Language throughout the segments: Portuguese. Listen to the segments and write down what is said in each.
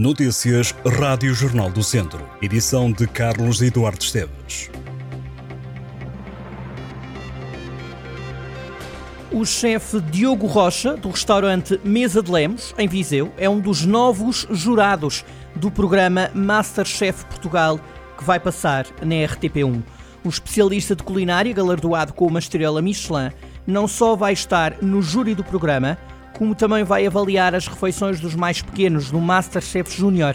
Notícias Rádio Jornal do Centro. Edição de Carlos Eduardo Esteves. O chefe Diogo Rocha, do restaurante Mesa de Lemos, em Viseu, é um dos novos jurados do programa Masterchef Portugal, que vai passar na RTP1. O especialista de culinária, galardoado com uma estrela Michelin, não só vai estar no júri do programa, como também vai avaliar as refeições dos mais pequenos no Masterchef Júnior.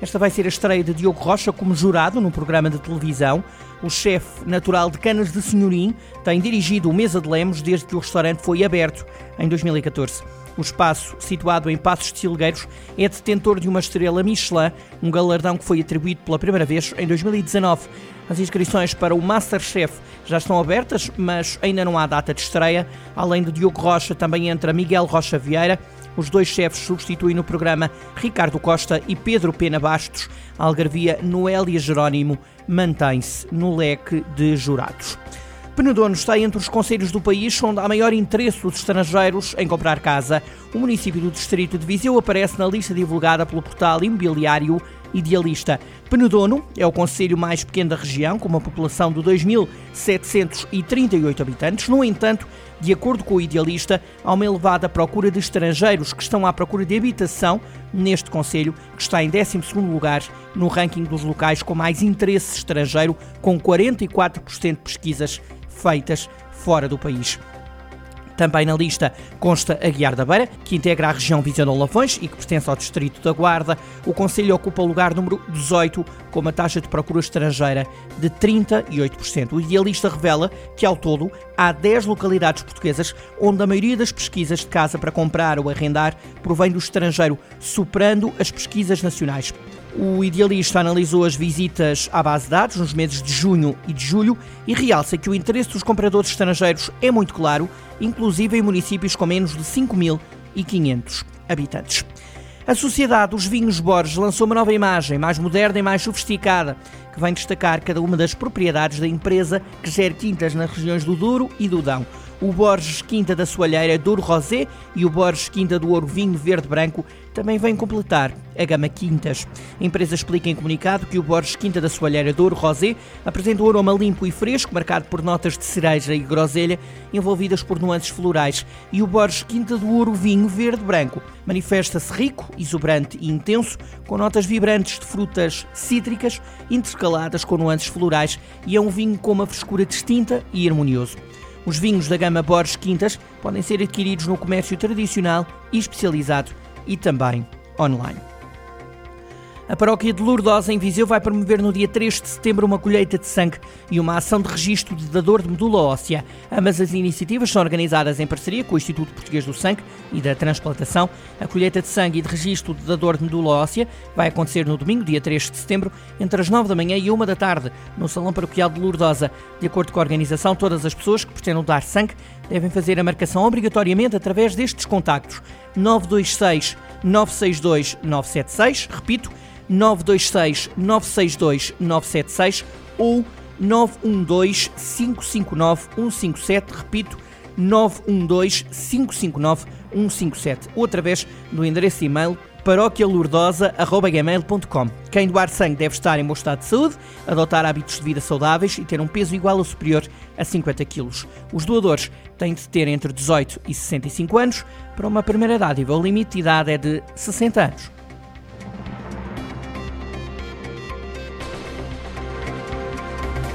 Esta vai ser a estreia de Diogo Rocha como jurado no programa de televisão. O chefe natural de Canas de Senhorim tem dirigido o Mesa de Lemos desde que o restaurante foi aberto em 2014. O espaço, situado em Passos de Silgueiros, é detentor de uma estrela Michelin, um galardão que foi atribuído pela primeira vez em 2019. As inscrições para o Masterchef já estão abertas, mas ainda não há data de estreia. Além de Diogo Rocha, também entra Miguel Rocha Vieira, os dois chefes substituem no programa Ricardo Costa e Pedro Pena Bastos. A algarvia Noélia Jerónimo mantém-se no leque de jurados. Penedono está entre os conselhos do país onde há maior interesse dos estrangeiros em comprar casa. O município do distrito de Viseu aparece na lista divulgada pelo portal imobiliário Idealista. Penedono é o conselho mais pequeno da região, com uma população de 2.738 habitantes. No entanto, de acordo com o Idealista, há uma elevada procura de estrangeiros que estão à procura de habitação neste conselho, que está em 12º lugar no ranking dos locais com mais interesse estrangeiro, com 44% de pesquisas feitas fora do país. Também na lista consta a Guiar da Beira, que integra a região Viseu Lavões e que pertence ao distrito da Guarda. O Conselho ocupa o lugar número 18, com uma taxa de procura estrangeira de 38%. O idealista revela que, ao todo, há 10 localidades portuguesas onde a maioria das pesquisas de casa para comprar ou arrendar provém do estrangeiro, superando as pesquisas nacionais. O idealista analisou as visitas à base de dados nos meses de junho e de julho e realça que o interesse dos compradores estrangeiros é muito claro, inclusive em municípios com menos de 5.500 habitantes. A Sociedade dos Vinhos Borges lançou uma nova imagem, mais moderna e mais sofisticada, que vem destacar cada uma das propriedades da empresa que gera quintas nas regiões do Douro e do Dão o Borges Quinta da Soalheira Douro Rosé e o Borges Quinta do Ouro Vinho Verde Branco também vêm completar a gama Quintas. A empresa explica em comunicado que o Borges Quinta da Soalheira Douro Rosé apresenta um aroma limpo e fresco, marcado por notas de cereja e groselha, envolvidas por nuances florais, e o Borges Quinta do Ouro Vinho Verde Branco manifesta-se rico, exuberante e intenso, com notas vibrantes de frutas cítricas intercaladas com nuances florais, e é um vinho com uma frescura distinta e harmonioso. Os vinhos da gama Borges Quintas podem ser adquiridos no comércio tradicional e especializado e também online. A paróquia de Lourdosa, em Viseu, vai promover no dia 3 de setembro uma colheita de sangue e uma ação de registro de dador de medula óssea. Ambas as iniciativas são organizadas em parceria com o Instituto Português do Sangue e da Transplantação. A colheita de sangue e de registro de dador de medula óssea vai acontecer no domingo, dia 3 de setembro, entre as 9 da manhã e 1 da tarde, no Salão Paroquial de Lourdosa. De acordo com a organização, todas as pessoas que pretendam dar sangue devem fazer a marcação obrigatoriamente através destes contactos 926 962 976, repito, 926 962 976 ou 912 559 157, repito, 912 559 157 ou através do endereço de e-mail paroquialurdosa.gmail.com Quem doar sangue deve estar em bom estado de saúde, adotar hábitos de vida saudáveis e ter um peso igual ou superior a 50 kg. Os doadores têm de ter entre 18 e 65 anos. Para uma primeira dádiva, o limite de idade é de 60 anos.